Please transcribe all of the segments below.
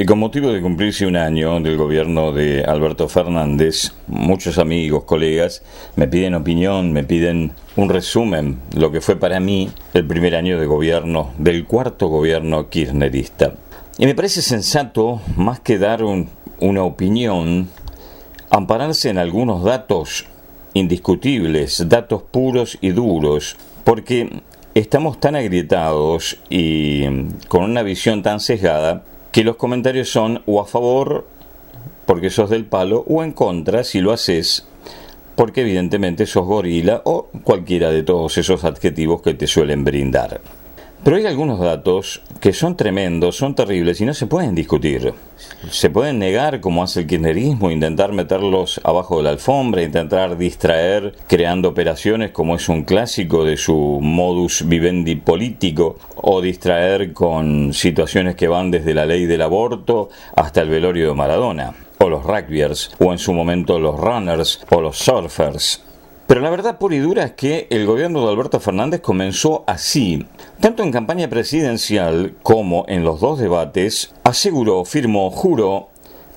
Y con motivo de cumplirse un año del gobierno de Alberto Fernández, muchos amigos, colegas, me piden opinión, me piden un resumen, lo que fue para mí el primer año de gobierno, del cuarto gobierno kirchnerista. Y me parece sensato, más que dar una opinión, ampararse en algunos datos indiscutibles, datos puros y duros, porque estamos tan agrietados y con una visión tan sesgada que los comentarios son o a favor porque sos del palo o en contra si lo haces porque evidentemente sos gorila o cualquiera de todos esos adjetivos que te suelen brindar. Pero hay algunos datos que son tremendos, son terribles y no se pueden discutir. Se pueden negar como hace el kirchnerismo, intentar meterlos abajo de la alfombra, intentar distraer creando operaciones como es un clásico de su modus vivendi político, o distraer con situaciones que van desde la ley del aborto hasta el velorio de Maradona, o los rugbyers, o en su momento los runners, o los surfers. Pero la verdad pura y dura es que el gobierno de Alberto Fernández comenzó así. Tanto en campaña presidencial como en los dos debates, aseguró, firmó, juró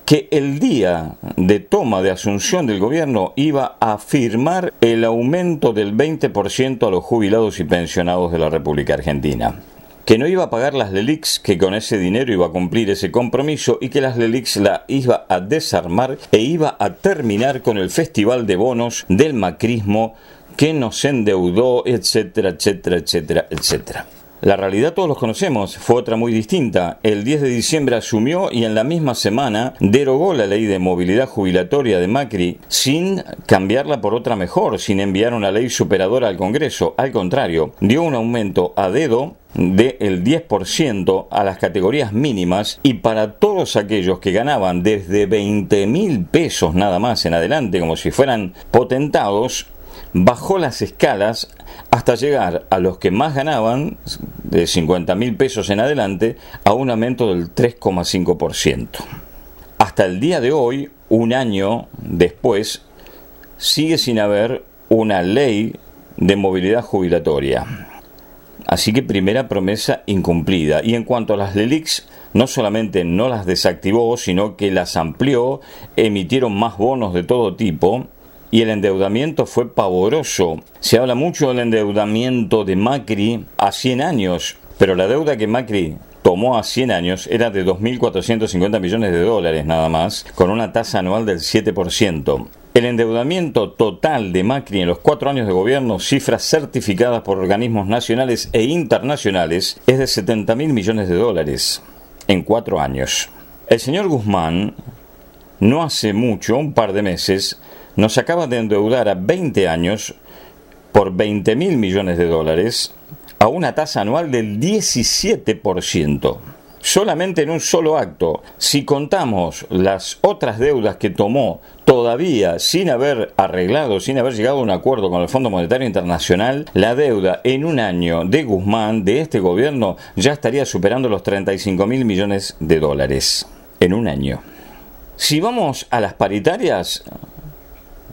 que el día de toma de asunción del gobierno iba a firmar el aumento del 20% a los jubilados y pensionados de la República Argentina que no iba a pagar las LELIX, que con ese dinero iba a cumplir ese compromiso y que las LELIX la iba a desarmar e iba a terminar con el festival de bonos del macrismo que nos endeudó, etcétera, etcétera, etcétera, etcétera. La realidad todos los conocemos, fue otra muy distinta. El 10 de diciembre asumió y en la misma semana derogó la ley de movilidad jubilatoria de Macri sin cambiarla por otra mejor, sin enviar una ley superadora al Congreso. Al contrario, dio un aumento a dedo del 10% a las categorías mínimas y para todos aquellos que ganaban desde 20 mil pesos nada más en adelante, como si fueran potentados, bajó las escalas hasta llegar a los que más ganaban, de 50 mil pesos en adelante, a un aumento del 3,5%. Hasta el día de hoy, un año después, sigue sin haber una ley de movilidad jubilatoria. Así que primera promesa incumplida. Y en cuanto a las LELIX, no solamente no las desactivó, sino que las amplió, emitieron más bonos de todo tipo, y el endeudamiento fue pavoroso. Se habla mucho del endeudamiento de Macri a 100 años, pero la deuda que Macri tomó a 100 años era de 2.450 millones de dólares nada más, con una tasa anual del 7%. El endeudamiento total de Macri en los cuatro años de gobierno, cifras certificadas por organismos nacionales e internacionales, es de 70 mil millones de dólares en cuatro años. El señor Guzmán, no hace mucho, un par de meses, nos acaba de endeudar a 20 años por 20 mil millones de dólares a una tasa anual del 17%. Solamente en un solo acto. Si contamos las otras deudas que tomó todavía sin haber arreglado, sin haber llegado a un acuerdo con el Fondo Monetario Internacional, la deuda en un año de Guzmán, de este gobierno, ya estaría superando los 35 mil millones de dólares. En un año. Si vamos a las paritarias,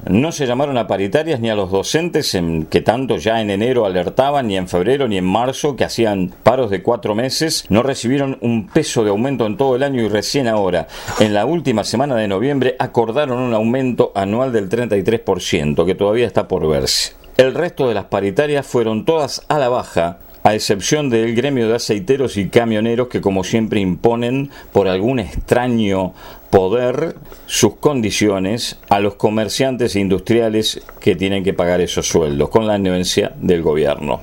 no se llamaron a paritarias ni a los docentes en, que tanto ya en enero alertaban, ni en febrero ni en marzo, que hacían paros de cuatro meses, no recibieron un peso de aumento en todo el año y recién ahora, en la última semana de noviembre, acordaron un aumento anual del 33%, que todavía está por verse. El resto de las paritarias fueron todas a la baja, a excepción del gremio de aceiteros y camioneros que como siempre imponen por algún extraño poder sus condiciones a los comerciantes e industriales que tienen que pagar esos sueldos con la anuencia del gobierno.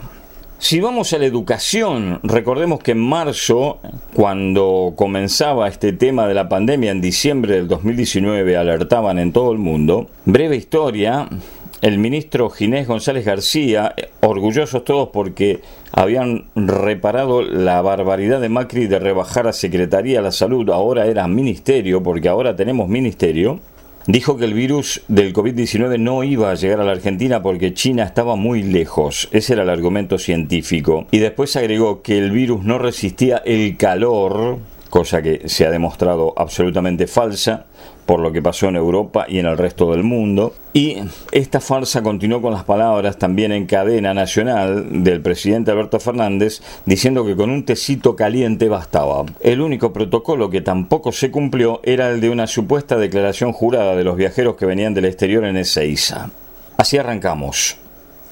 Si vamos a la educación, recordemos que en marzo, cuando comenzaba este tema de la pandemia, en diciembre del 2019, alertaban en todo el mundo, breve historia, el ministro Ginés González García, orgullosos todos porque habían reparado la barbaridad de Macri de rebajar a Secretaría de la Salud, ahora era ministerio, porque ahora tenemos ministerio, dijo que el virus del COVID-19 no iba a llegar a la Argentina porque China estaba muy lejos. Ese era el argumento científico. Y después agregó que el virus no resistía el calor cosa que se ha demostrado absolutamente falsa por lo que pasó en Europa y en el resto del mundo. Y esta farsa continuó con las palabras también en cadena nacional del presidente Alberto Fernández diciendo que con un tecito caliente bastaba. El único protocolo que tampoco se cumplió era el de una supuesta declaración jurada de los viajeros que venían del exterior en Ezeiza. Así arrancamos.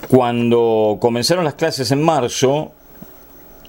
Cuando comenzaron las clases en marzo,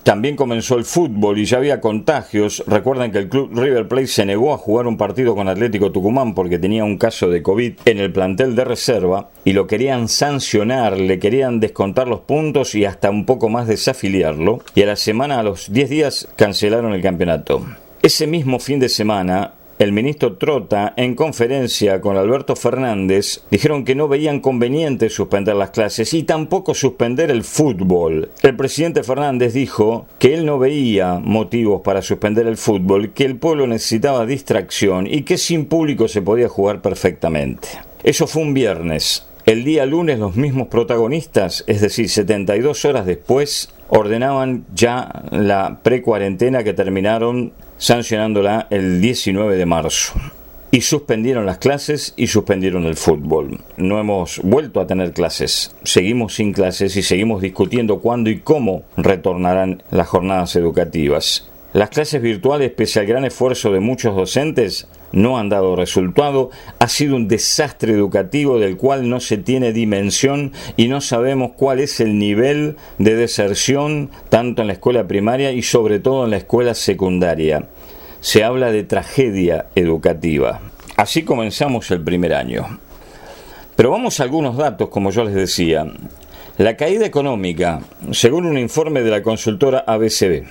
también comenzó el fútbol y ya había contagios. Recuerden que el club River Plate se negó a jugar un partido con Atlético Tucumán porque tenía un caso de COVID en el plantel de reserva y lo querían sancionar, le querían descontar los puntos y hasta un poco más desafiliarlo. Y a la semana, a los 10 días, cancelaron el campeonato. Ese mismo fin de semana, el ministro Trota, en conferencia con Alberto Fernández, dijeron que no veían conveniente suspender las clases y tampoco suspender el fútbol. El presidente Fernández dijo que él no veía motivos para suspender el fútbol, que el pueblo necesitaba distracción y que sin público se podía jugar perfectamente. Eso fue un viernes. El día lunes los mismos protagonistas, es decir, 72 horas después, ordenaban ya la precuarentena que terminaron sancionándola el 19 de marzo. Y suspendieron las clases y suspendieron el fútbol. No hemos vuelto a tener clases. Seguimos sin clases y seguimos discutiendo cuándo y cómo retornarán las jornadas educativas. Las clases virtuales, pese al gran esfuerzo de muchos docentes, no han dado resultado, ha sido un desastre educativo del cual no se tiene dimensión y no sabemos cuál es el nivel de deserción tanto en la escuela primaria y sobre todo en la escuela secundaria. Se habla de tragedia educativa. Así comenzamos el primer año. Pero vamos a algunos datos, como yo les decía. La caída económica, según un informe de la consultora ABCB,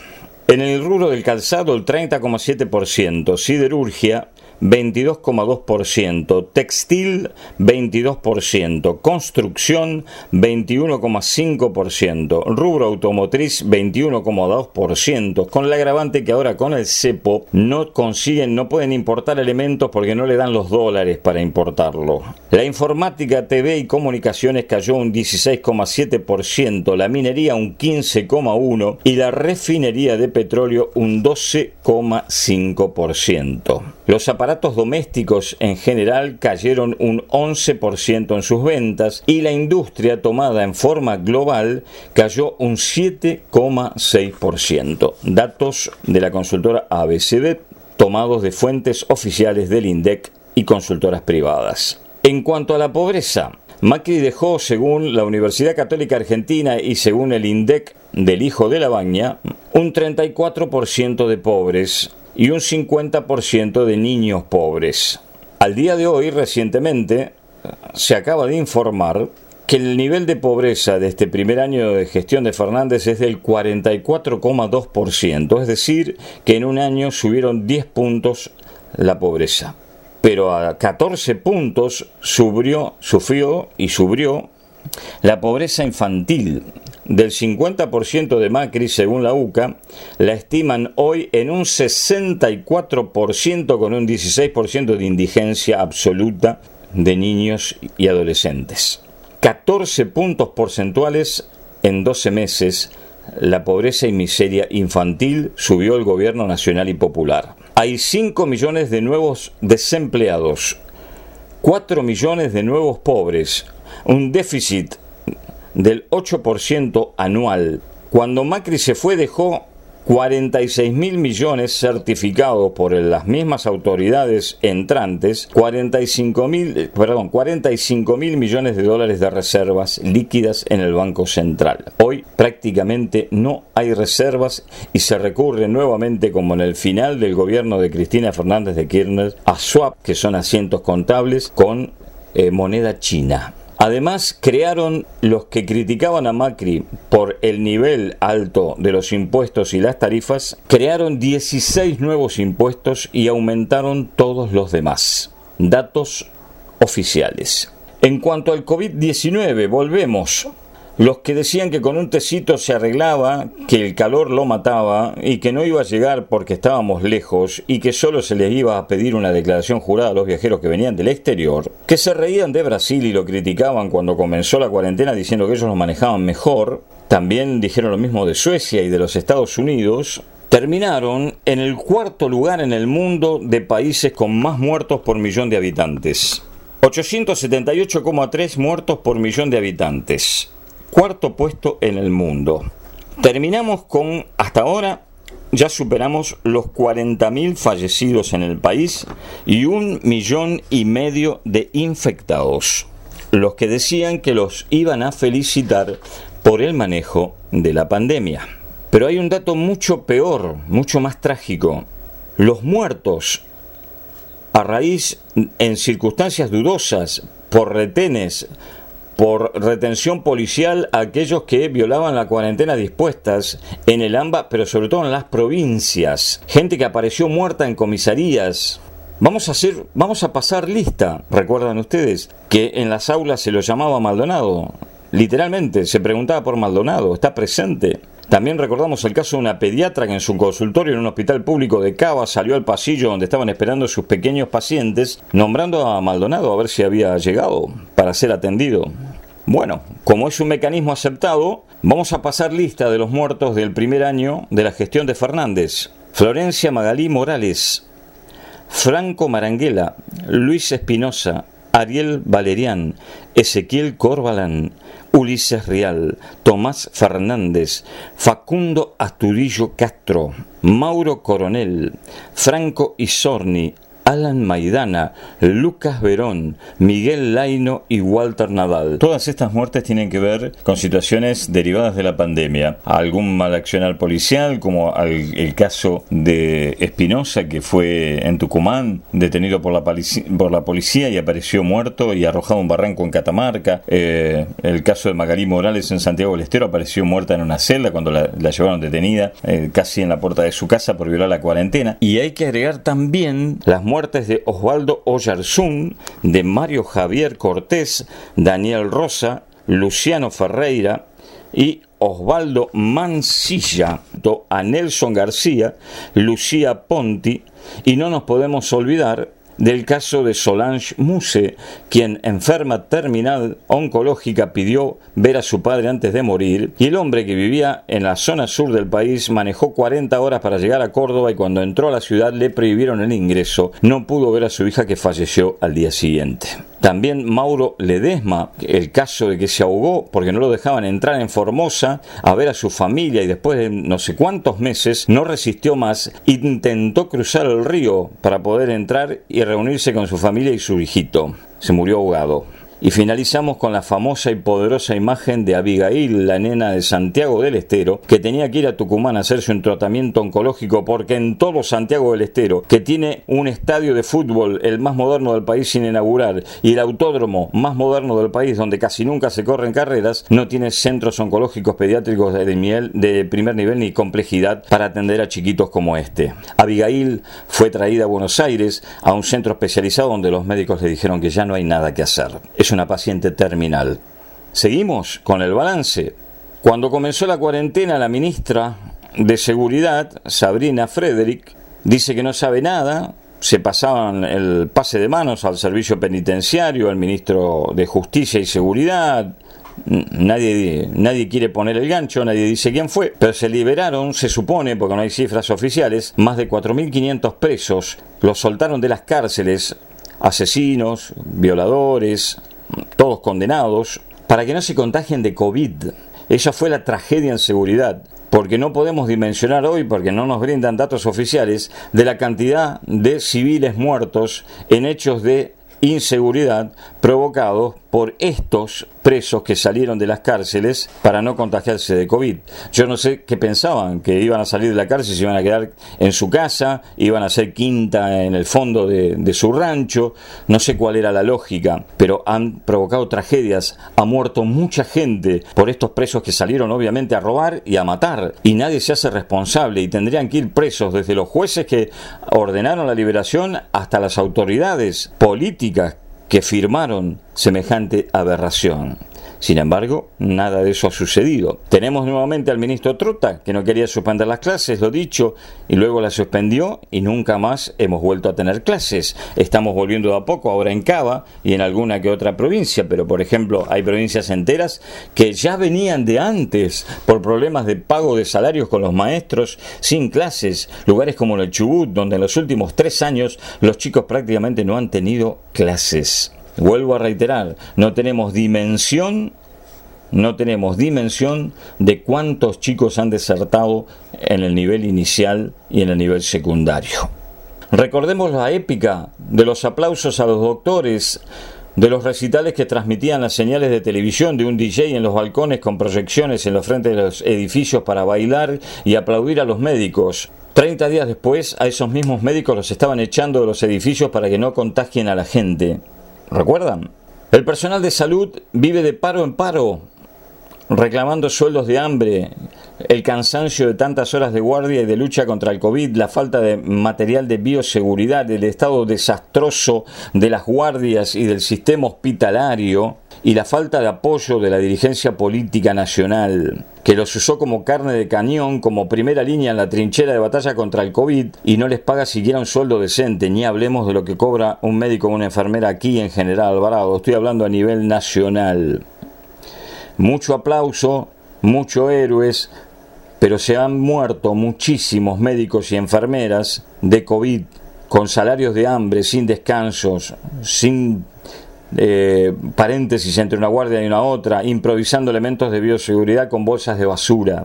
en el rubro del calzado el 30,7%, siderurgia 22,2%, textil 22%, construcción 21,5%, rubro automotriz 21,2%, con el agravante que ahora con el cepo no consiguen, no pueden importar elementos porque no le dan los dólares para importarlo. La informática, TV y comunicaciones cayó un 16,7%, la minería un 15,1% y la refinería de petróleo un 12,5%. Los aparatos domésticos en general cayeron un 11% en sus ventas y la industria tomada en forma global cayó un 7,6%. Datos de la consultora ABCD tomados de fuentes oficiales del INDEC y consultoras privadas. En cuanto a la pobreza, Macri dejó, según la Universidad Católica Argentina y según el INDEC del Hijo de la Baña, un 34% de pobres y un 50% de niños pobres. Al día de hoy, recientemente, se acaba de informar que el nivel de pobreza de este primer año de gestión de Fernández es del 44,2%, es decir, que en un año subieron 10 puntos la pobreza. Pero a 14 puntos subió, sufrió y subió la pobreza infantil, del 50% de Macri, según la UCA, la estiman hoy en un 64% con un 16% de indigencia absoluta de niños y adolescentes. 14 puntos porcentuales en 12 meses. La pobreza y miseria infantil subió el gobierno nacional y popular. Hay 5 millones de nuevos desempleados, 4 millones de nuevos pobres, un déficit del 8% anual. Cuando Macri se fue dejó 46 mil millones certificados por las mismas autoridades entrantes, 45 mil, perdón, 45 mil millones de dólares de reservas líquidas en el Banco Central. Hoy prácticamente no hay reservas y se recurre nuevamente, como en el final del gobierno de Cristina Fernández de Kirchner, a swap, que son asientos contables, con eh, moneda china. Además, crearon los que criticaban a Macri por el nivel alto de los impuestos y las tarifas, crearon 16 nuevos impuestos y aumentaron todos los demás. Datos oficiales. En cuanto al COVID-19, volvemos los que decían que con un tecito se arreglaba, que el calor lo mataba y que no iba a llegar porque estábamos lejos y que solo se les iba a pedir una declaración jurada a los viajeros que venían del exterior, que se reían de Brasil y lo criticaban cuando comenzó la cuarentena diciendo que ellos lo manejaban mejor, también dijeron lo mismo de Suecia y de los Estados Unidos, terminaron en el cuarto lugar en el mundo de países con más muertos por millón de habitantes. 878,3 muertos por millón de habitantes. Cuarto puesto en el mundo. Terminamos con, hasta ahora, ya superamos los 40.000 fallecidos en el país y un millón y medio de infectados. Los que decían que los iban a felicitar por el manejo de la pandemia. Pero hay un dato mucho peor, mucho más trágico. Los muertos a raíz, en circunstancias dudosas, por retenes, por retención policial a aquellos que violaban la cuarentena dispuestas en el AMBA, pero sobre todo en las provincias. Gente que apareció muerta en comisarías. Vamos a hacer, vamos a pasar lista. Recuerdan ustedes que en las aulas se lo llamaba Maldonado. Literalmente se preguntaba por Maldonado. Está presente. También recordamos el caso de una pediatra que en su consultorio en un hospital público de Cava salió al pasillo donde estaban esperando sus pequeños pacientes, nombrando a Maldonado a ver si había llegado para ser atendido. Bueno, como es un mecanismo aceptado, vamos a pasar lista de los muertos del primer año de la gestión de Fernández. Florencia Magalí Morales, Franco Maranguela, Luis Espinosa, Ariel Valerián, Ezequiel Corbalán, Ulises Rial, Tomás Fernández, Facundo Asturillo Castro, Mauro Coronel, Franco Isorni, Alan Maidana, Lucas Verón, Miguel Laino y Walter Nadal. Todas estas muertes tienen que ver con situaciones derivadas de la pandemia. Algún mal accionar policial, como el caso de Espinosa, que fue en Tucumán, detenido por la, por la policía y apareció muerto y arrojado un barranco en Catamarca. Eh, el caso de Magalí Morales en Santiago del Estero apareció muerta en una celda cuando la, llevaron detenida, eh, casi en la puerta de su casa por violar la cuarentena. Y hay que agregar también las muertes muertes de Osvaldo Oyarzún, de Mario Javier Cortés, Daniel Rosa, Luciano Ferreira y Osvaldo Mansilla, a Nelson García, Lucía Ponti, y no nos podemos olvidar del caso de Solange Muse, quien enferma terminal oncológica pidió ver a su padre antes de morir, y el hombre que vivía en la zona sur del país manejó 40 horas para llegar a Córdoba y cuando entró a la ciudad le prohibieron el ingreso, no pudo ver a su hija que falleció al día siguiente. También Mauro Ledesma, el caso de que se ahogó porque no lo dejaban entrar en Formosa a ver a su familia y después de no sé cuántos meses no resistió más, intentó cruzar el río para poder entrar y reunirse con su familia y su hijito. Se murió ahogado. Y finalizamos con la famosa y poderosa imagen de Abigail, la nena de Santiago del Estero, que tenía que ir a Tucumán a hacerse un tratamiento oncológico porque en todo Santiago del Estero, que tiene un estadio de fútbol el más moderno del país sin inaugurar y el autódromo más moderno del país donde casi nunca se corren carreras, no tiene centros oncológicos pediátricos de, miel, de primer nivel ni complejidad para atender a chiquitos como este. Abigail fue traída a Buenos Aires a un centro especializado donde los médicos le dijeron que ya no hay nada que hacer es una paciente terminal. Seguimos con el balance. Cuando comenzó la cuarentena, la ministra de Seguridad, Sabrina Frederick, dice que no sabe nada, se pasaban el pase de manos al servicio penitenciario, al ministro de Justicia y Seguridad, nadie, nadie quiere poner el gancho, nadie dice quién fue, pero se liberaron, se supone, porque no hay cifras oficiales, más de 4.500 presos, los soltaron de las cárceles, asesinos, violadores, todos condenados, para que no se contagien de COVID. Esa fue la tragedia en seguridad, porque no podemos dimensionar hoy, porque no nos brindan datos oficiales, de la cantidad de civiles muertos en hechos de inseguridad provocados por estos presos que salieron de las cárceles para no contagiarse de COVID. Yo no sé qué pensaban, que iban a salir de la cárcel, se iban a quedar en su casa, iban a hacer quinta en el fondo de, su rancho, no sé cuál era la lógica, pero han provocado tragedias, ha muerto mucha gente por estos presos que salieron obviamente a robar y a matar, y nadie se hace responsable y tendrían que ir presos desde los jueces que ordenaron la liberación hasta las autoridades políticas que firmaron semejante aberración. Sin embargo, nada de eso ha sucedido. Tenemos nuevamente al ministro Trota, que no quería suspender las clases, lo dicho, y luego las suspendió y nunca más hemos vuelto a tener clases. Estamos volviendo de a poco, ahora en Cava y en alguna que otra provincia, pero por ejemplo hay provincias enteras que ya venían de antes por problemas de pago de salarios con los maestros sin clases, lugares como el Chubut, donde en los últimos tres años los chicos prácticamente no han tenido clases. Vuelvo a reiterar, no tenemos dimensión no tenemos dimensión de cuántos chicos han desertado en el nivel inicial y en el nivel secundario. Recordemos la épica de los aplausos a los doctores, de los recitales que transmitían las señales de televisión de un DJ en los balcones con proyecciones en los frentes de los edificios para bailar y aplaudir a los médicos. Treinta días después, a esos mismos médicos los estaban echando de los edificios para que no contagien a la gente. ¿Recuerdan? El personal de salud vive de paro en paro, reclamando sueldos de hambre, el cansancio de tantas horas de guardia y de lucha contra el COVID, la falta de material de bioseguridad, el estado desastroso de las guardias y del sistema hospitalario y la falta de apoyo de la dirigencia política nacional que los usó como carne de cañón, como primera línea en la trinchera de batalla contra el COVID y no les paga siquiera un sueldo decente, ni hablemos de lo que cobra un médico o una enfermera aquí en General Alvarado, estoy hablando a nivel nacional. Mucho aplauso, mucho héroes, pero se han muerto muchísimos médicos y enfermeras de COVID con salarios de hambre, sin descansos, sin eh, paréntesis entre una guardia y una otra, improvisando elementos de bioseguridad con bolsas de basura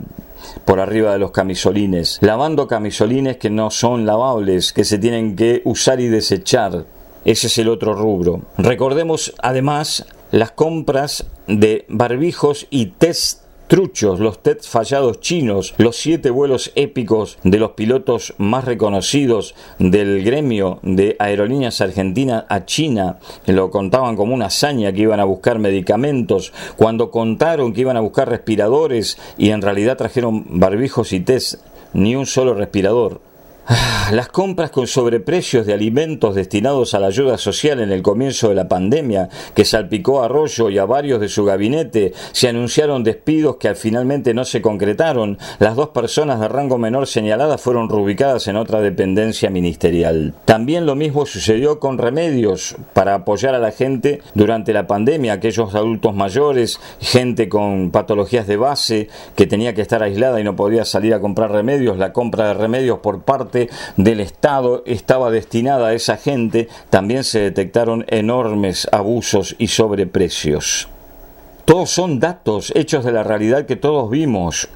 por arriba de los camisolines, lavando camisolines que no son lavables, que se tienen que usar y desechar. Ese es el otro rubro. Recordemos además las compras de barbijos y test truchos, los test fallados chinos, los siete vuelos épicos de los pilotos más reconocidos del gremio de aerolíneas argentinas a China, lo contaban como una hazaña que iban a buscar medicamentos, cuando contaron que iban a buscar respiradores y en realidad trajeron barbijos y test, ni un solo respirador. Ah, las compras con sobreprecios de alimentos destinados a la ayuda social en el comienzo de la pandemia, que salpicó a Arroyo y a varios de su gabinete, se anunciaron despidos que finalmente no se concretaron. Las dos personas de rango menor señaladas fueron reubicadas en otra dependencia ministerial. También lo mismo sucedió con remedios para apoyar a la gente durante la pandemia, aquellos adultos mayores, gente con patologías de base que tenía que estar aislada y no podía salir a comprar remedios, la compra de remedios por parte del Estado estaba destinada a esa gente, también se detectaron enormes abusos y sobreprecios. Todos son datos, hechos de la realidad que todos vimos.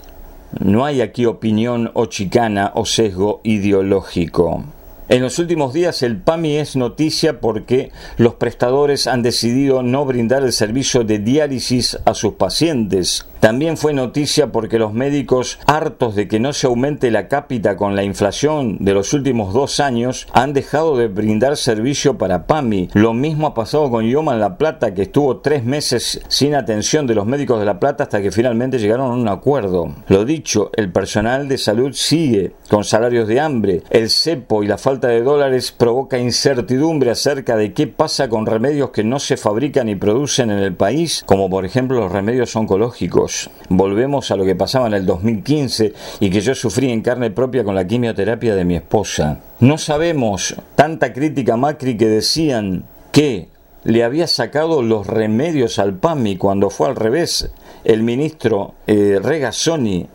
No hay aquí opinión o chicana o sesgo ideológico. En los últimos días el PAMI es noticia porque los prestadores han decidido no brindar el servicio de diálisis a sus pacientes. También fue noticia porque los médicos, hartos de que no se aumente la cápita con la inflación de los últimos dos años, han dejado de brindar servicio para PAMI. Lo mismo ha pasado con Yoma en La Plata, que estuvo tres meses sin atención de los médicos de La Plata hasta que finalmente llegaron a un acuerdo. Lo dicho, el personal de salud sigue con salarios de hambre. El cepo y la falta de dólares provoca incertidumbre acerca de qué pasa con remedios que no se fabrican y producen en el país, como por ejemplo los remedios oncológicos. Volvemos a lo que pasaba en el 2015 y que yo sufrí en carne propia con la quimioterapia de mi esposa. No sabemos tanta crítica Macri que decían que le había sacado los remedios al PAMI cuando fue al revés. El ministro eh, Regazzoni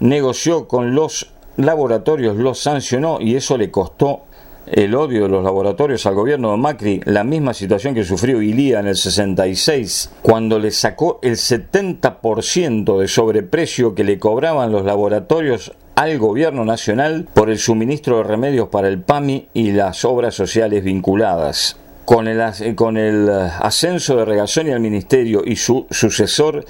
negoció con los laboratorios, los sancionó y eso le costó el odio de los laboratorios al gobierno de Macri, la misma situación que sufrió Ilía en el 66, cuando le sacó el 70% de sobreprecio que le cobraban los laboratorios al gobierno nacional por el suministro de remedios para el PAMI y las obras sociales vinculadas. Con el, ascenso de Regazzoni al ministerio y su sucesor,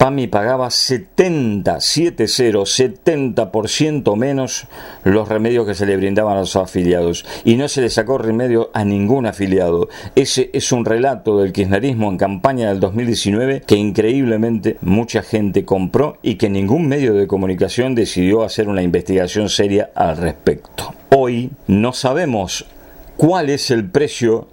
PAMI pagaba 70, 70, 70% menos los remedios que se le brindaban a los afiliados y no se le sacó remedio a ningún afiliado. Ese es un relato del kirchnerismo en campaña del 2019 que increíblemente mucha gente compró y que ningún medio de comunicación decidió hacer una investigación seria al respecto. Hoy no sabemos cuál es el precio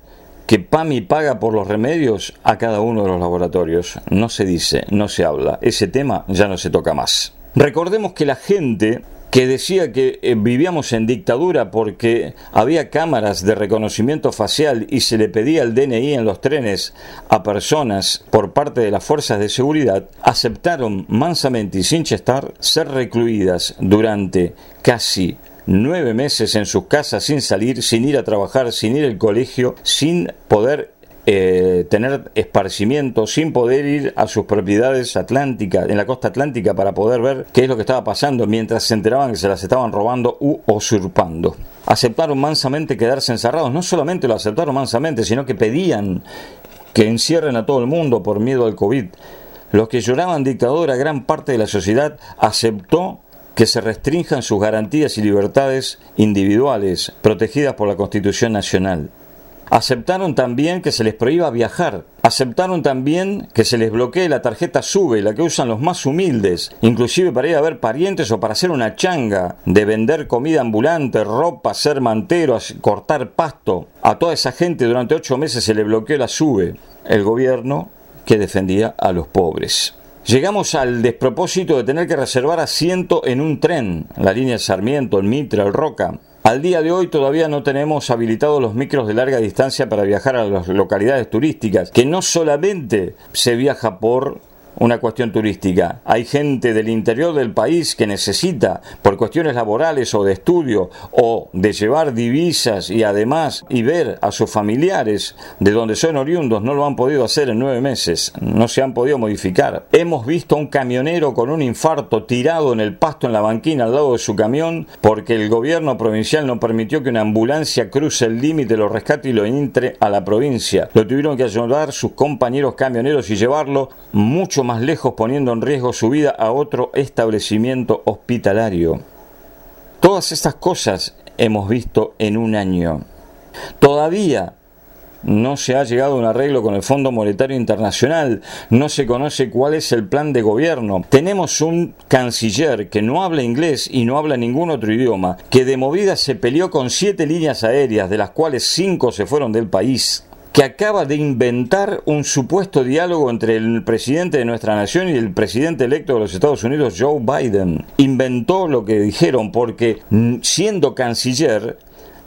que PAMI paga por los remedios a cada uno de los laboratorios. No se dice, no se habla. Ese tema ya no se toca más. Recordemos que la gente que decía que eh, vivíamos en dictadura porque había cámaras de reconocimiento facial y se le pedía el DNI en los trenes a personas por parte de las fuerzas de seguridad, aceptaron mansamente y sin chestar ser recluidas durante casi nueve meses en sus casas sin salir, sin ir a trabajar, sin ir al colegio, sin poder eh, tener esparcimiento, sin poder ir a sus propiedades atlánticas, en la costa atlántica, para poder ver qué es lo que estaba pasando mientras se enteraban que se las estaban robando u usurpando. Aceptaron mansamente quedarse encerrados, no solamente lo aceptaron mansamente, sino que pedían que encierren a todo el mundo por miedo al COVID. Los que lloraban dictadura, gran parte de la sociedad aceptó que se restrinjan sus garantías y libertades individuales protegidas por la Constitución Nacional. Aceptaron también que se les prohíba viajar. Aceptaron también que se les bloquee la tarjeta SUBE, la que usan los más humildes, inclusive para ir a ver parientes o para hacer una changa, de vender comida ambulante, ropa, ser mantero, cortar pasto. A toda esa gente durante ocho meses se le bloqueó la SUBE, el gobierno que defendía a los pobres. Llegamos al despropósito de tener que reservar asiento en un tren, la línea Sarmiento, el Mitra, el Roca. Al día de hoy todavía no tenemos habilitados los micros de larga distancia para viajar a las localidades turísticas, que no solamente se viaja por una cuestión turística. Hay gente del interior del país que necesita, cuestiones laborales o de estudio, o de llevar divisas y además y ver a sus familiares de donde son oriundos, no lo han podido hacer en nueve meses, no se han podido modificar. Hemos visto a un camionero con un infarto tirado en el pasto en la banquina al lado de su camión porque el gobierno provincial no permitió que una ambulancia cruce el límite, lo rescate y lo entre a la provincia. Lo tuvieron que ayudar sus compañeros camioneros y llevarlo mucho más lejos poniendo en riesgo su vida a otro establecimiento hospitalario. Todas estas cosas hemos visto en un año. Todavía no se ha llegado a un arreglo con el Fondo Monetario Internacional, no se conoce cuál es el plan de gobierno. Tenemos un canciller que no habla inglés y no habla ningún otro idioma, que de movida se peleó con siete líneas aéreas, de las cuales cinco se fueron del país que acaba de inventar un supuesto diálogo entre el presidente de nuestra nación y el presidente electo de los Estados Unidos, Joe Biden. Inventó lo que dijeron porque mm, siendo canciller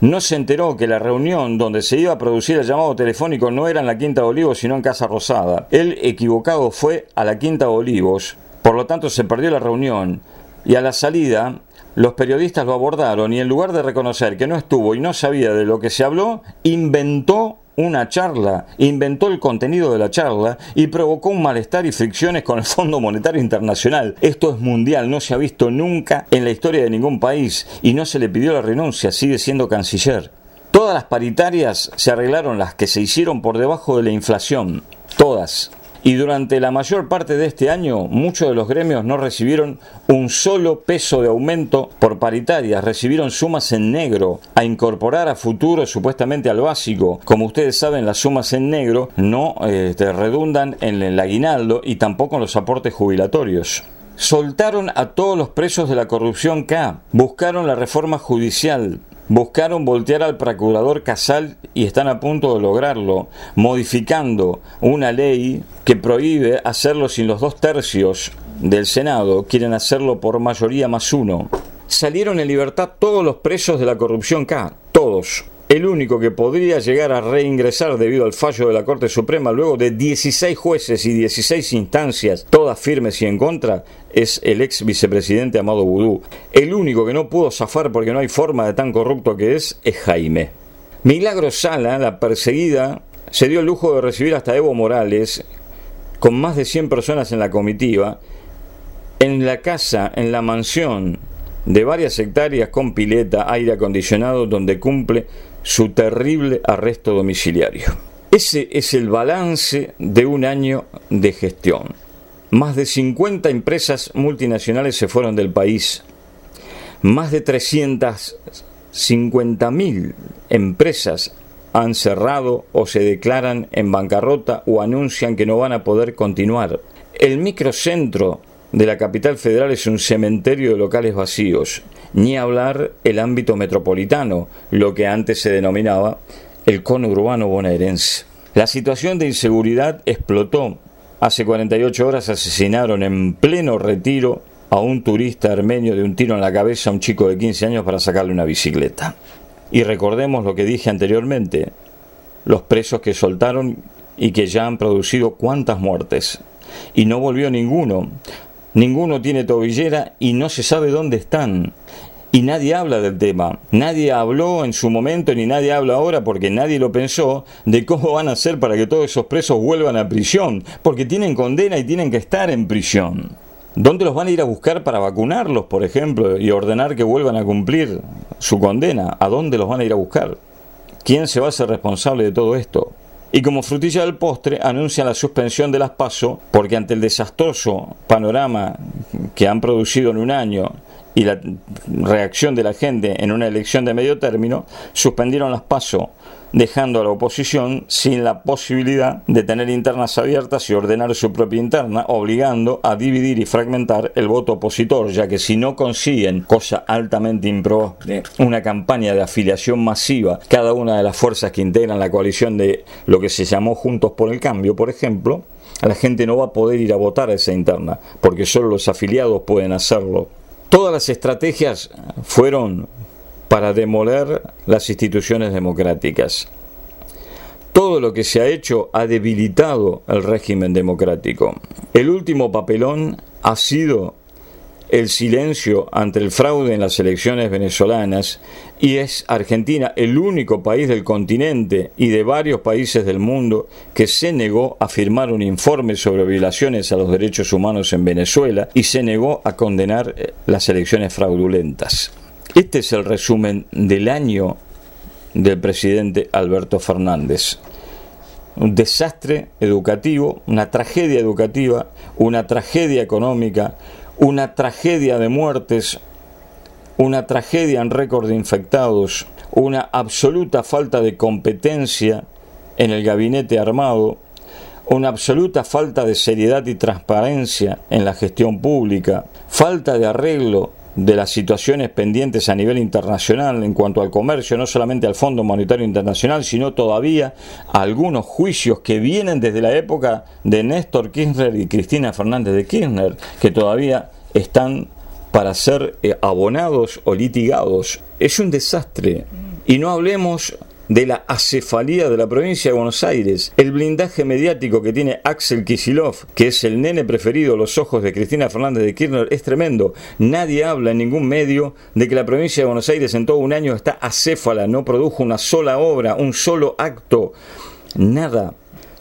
no se enteró que la reunión donde se iba a producir el llamado telefónico no era en la Quinta de Olivos, sino en Casa Rosada. Él equivocado fue a la Quinta de Olivos, por lo tanto se perdió la reunión y a la salida los periodistas lo abordaron y en lugar de reconocer que no estuvo y no sabía de lo que se habló, inventó una charla, inventó el contenido de la charla y provocó un malestar y fricciones con el Fondo Monetario Internacional. Esto es mundial, no se ha visto nunca en la historia de ningún país y no se le pidió la renuncia, sigue siendo canciller. Todas las paritarias se arreglaron las que se hicieron por debajo de la inflación, todas. Y durante la mayor parte de este año, muchos de los gremios no recibieron un solo peso de aumento por paritarias, recibieron sumas en negro a incorporar a futuro supuestamente al básico. Como ustedes saben, las sumas en negro no este, redundan en el aguinaldo y tampoco en los aportes jubilatorios. Soltaron a todos los presos de la corrupción K, buscaron la reforma judicial, buscaron voltear al procurador Casal y están a punto de lograrlo, modificando una ley que prohíbe hacerlo sin los dos tercios del Senado, quieren hacerlo por mayoría más uno. Salieron en libertad todos los presos de la corrupción K, todos. El único que podría llegar a reingresar debido al fallo de la Corte Suprema luego de 16 jueces y 16 instancias, todas firmes y en contra, es el ex vicepresidente Amado Boudou. El único que no pudo zafar porque no hay forma de tan corrupto que es, es Jaime. Milagro Sala, la perseguida, se dio el lujo de recibir hasta Evo Morales, con más de 100 personas en la comitiva, en la casa, en la mansión de varias hectáreas con pileta, aire acondicionado, donde cumple su terrible arresto domiciliario. Ese es el balance de un año de gestión. Más de 50 empresas multinacionales se fueron del país. Más de 350.000 empresas han cerrado o se declaran en bancarrota o anuncian que no van a poder continuar. El microcentro de la capital federal es un cementerio de locales vacíos, ni hablar el ámbito metropolitano, lo que antes se denominaba el conurbano bonaerense. La situación de inseguridad explotó. Hace 48 horas asesinaron en pleno retiro a un turista armenio de un tiro en la cabeza a un chico de 15 años para sacarle una bicicleta. Y recordemos lo que dije anteriormente, los presos que soltaron y que ya han producido cuántas muertes. Y no volvió ninguno. Ninguno tiene tobillera y no se sabe dónde están. Y nadie habla del tema. Nadie habló en su momento ni nadie habla ahora porque nadie lo pensó de cómo van a hacer para que todos esos presos vuelvan a prisión. Porque tienen condena y tienen que estar en prisión. ¿Dónde los van a ir a buscar para vacunarlos, por ejemplo, y ordenar que vuelvan a cumplir su condena? ¿A dónde los van a ir a buscar? ¿Quién se va a hacer responsable de todo esto? Y como frutilla del postre anuncia la suspensión de las PASO porque ante el desastroso panorama que han producido en un año y la reacción de la gente en una elección de medio término, suspendieron las PASO dejando a la oposición sin la posibilidad de tener internas abiertas y ordenar su propia interna, obligando a dividir y fragmentar el voto opositor, ya que si no consiguen, cosa altamente improbable, una campaña de afiliación masiva, cada una de las fuerzas que integran la coalición de lo que se llamó Juntos por el Cambio, por ejemplo, la gente no va a poder ir a votar a esa interna, porque solo los afiliados pueden hacerlo. Todas las estrategias fueron para demoler las instituciones democráticas. Todo lo que se ha hecho ha debilitado el régimen democrático. El último papelón ha sido el silencio ante el fraude en las elecciones venezolanas y es Argentina el único país del continente y de varios países del mundo que se negó a firmar un informe sobre violaciones a los derechos humanos en Venezuela y se negó a condenar eh, las elecciones fraudulentas. Este es el resumen del año del presidente Alberto Fernández. Un desastre educativo, una tragedia educativa, una tragedia económica, una tragedia de muertes, una tragedia en récord de infectados, una absoluta falta de competencia en el gabinete armado, una absoluta falta de seriedad y transparencia en la gestión pública, falta de arreglo de las situaciones pendientes a nivel internacional en cuanto al comercio, no solamente al Fondo Monetario Internacional, sino todavía algunos juicios que vienen desde la época de Néstor Kirchner y Cristina Fernández de Kirchner, que todavía están para ser eh, abonados o litigados. Es un desastre. Y no hablemos de la acefalía de la provincia de Buenos Aires, el blindaje mediático que tiene Axel Kisilov, que es el nene preferido a los ojos de Cristina Fernández de Kirchner, es tremendo. Nadie habla en ningún medio de que la provincia de Buenos Aires en todo un año está acéfala, no produjo una sola obra, un solo acto, nada.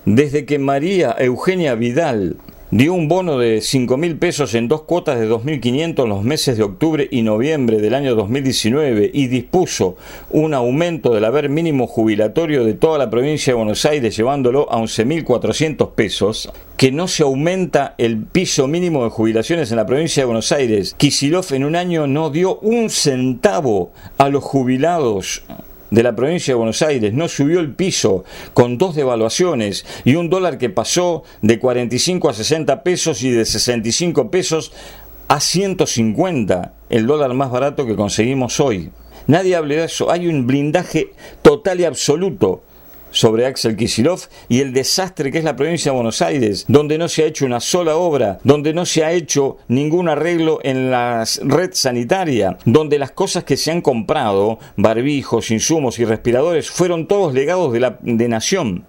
Desde que María Eugenia Vidal dio un bono de 5 mil pesos en dos cuotas de 2.500 en los meses de octubre y noviembre del año 2019 y dispuso un aumento del haber mínimo jubilatorio de toda la provincia de Buenos Aires llevándolo a 11.400 pesos, que no se aumenta el piso mínimo de jubilaciones en la provincia de Buenos Aires. Kisilov en un año no dio un centavo a los jubilados de la provincia de Buenos Aires no subió el piso con dos devaluaciones y un dólar que pasó de 45 a 60 pesos y de 65 pesos a 150, el dólar más barato que conseguimos hoy. Nadie habla de eso, hay un blindaje total y absoluto sobre Axel Kisilov y el desastre que es la provincia de Buenos Aires, donde no se ha hecho una sola obra, donde no se ha hecho ningún arreglo en la red sanitaria, donde las cosas que se han comprado, barbijos, insumos y respiradores, fueron todos legados de la de nación.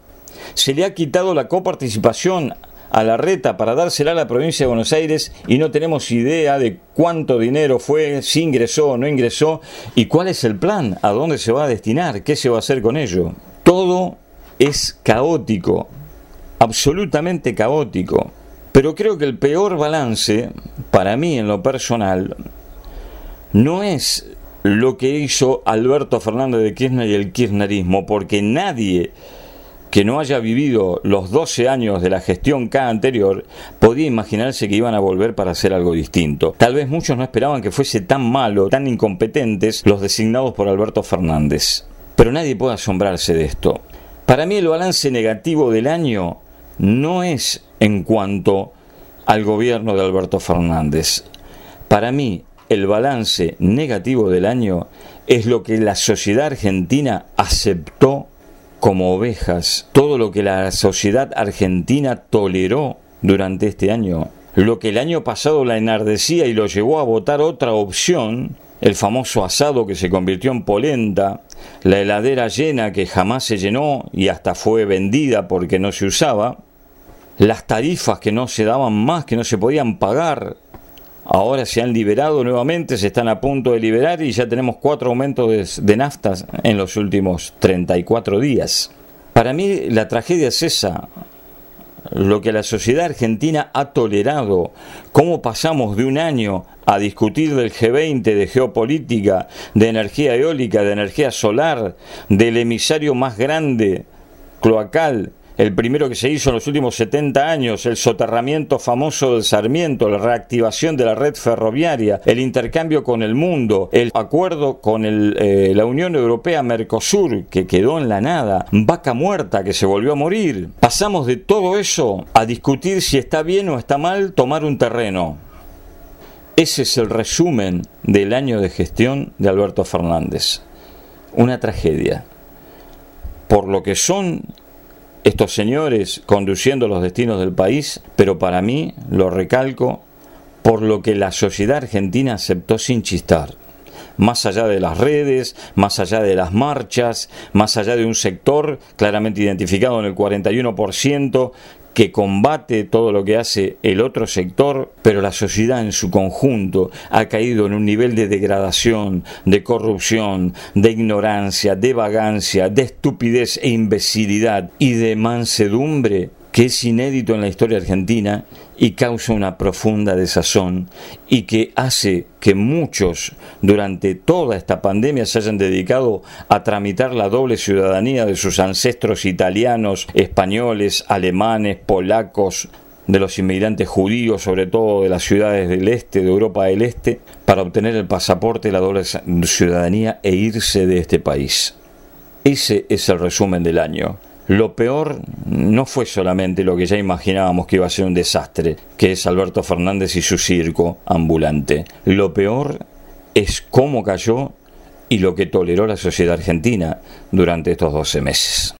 Se le ha quitado la coparticipación a la reta para dársela a la provincia de Buenos Aires y no tenemos idea de cuánto dinero fue, si ingresó o no ingresó y cuál es el plan, a dónde se va a destinar, qué se va a hacer con ello. Todo es caótico, absolutamente caótico. Pero creo que el peor balance, para mí en lo personal, no es lo que hizo Alberto Fernández de Kirchner y el kirchnerismo, porque nadie que no haya vivido los 12 años de la gestión K anterior podía imaginarse que iban a volver para hacer algo distinto. Tal vez muchos no esperaban que fuese tan malo, tan incompetentes los designados por Alberto Fernández. Pero nadie puede asombrarse de esto. Para mí el balance negativo del año no es en cuanto al gobierno de Alberto Fernández. Para mí el balance negativo del año es lo que la sociedad argentina aceptó como ovejas todo lo que la sociedad argentina toleró durante este año, lo que el año pasado la enardecía y lo llevó a votar otra opción, el famoso asado que se convirtió en polenta, la heladera llena que jamás se llenó y hasta fue vendida porque no se usaba, las tarifas que no se daban más, que no se podían pagar, ahora se han liberado nuevamente, se están a punto de liberar y ya tenemos cuatro aumentos de, naftas en los últimos 34 días. Para mí la tragedia es esa, lo que la sociedad argentina ha tolerado, cómo pasamos de un año a discutir del G20, de geopolítica, de energía eólica, de energía solar, del emisario más grande, cloacal, el primero que se hizo en los últimos 70 años, el soterramiento famoso del Sarmiento, la reactivación de la red ferroviaria, el intercambio con el mundo, el acuerdo con eh, la Unión Europea Mercosur, que quedó en la nada, vaca muerta que se volvió a morir. Pasamos de todo eso a discutir si está bien o está mal tomar un terreno. Ese es el resumen del año de gestión de Alberto Fernández. Una tragedia. Por lo que son estos señores conduciendo los destinos del país, pero para mí, lo recalco, por lo que la sociedad argentina aceptó sin chistar. Más allá de las redes, más allá de las marchas, más allá de un sector claramente identificado en el 41% que combate todo lo que hace el otro sector, pero la sociedad en su conjunto ha caído en un nivel de degradación, de corrupción, de ignorancia, de vagancia, de estupidez e imbecilidad y de mansedumbre que es inédito en la historia argentina y causa una profunda desazón y que hace que muchos durante toda esta pandemia se hayan dedicado a tramitar la doble ciudadanía de sus ancestros italianos, españoles, alemanes, polacos, de los inmigrantes judíos, sobre todo de las ciudades del este, de Europa del Este, para obtener el pasaporte la doble ciudadanía e irse de este país. Ese es el resumen del año. Lo peor no fue solamente lo que ya imaginábamos que iba a ser un desastre, que es Alberto Fernández y su circo ambulante. Lo peor es cómo cayó y lo que toleró la sociedad argentina durante estos 12 meses.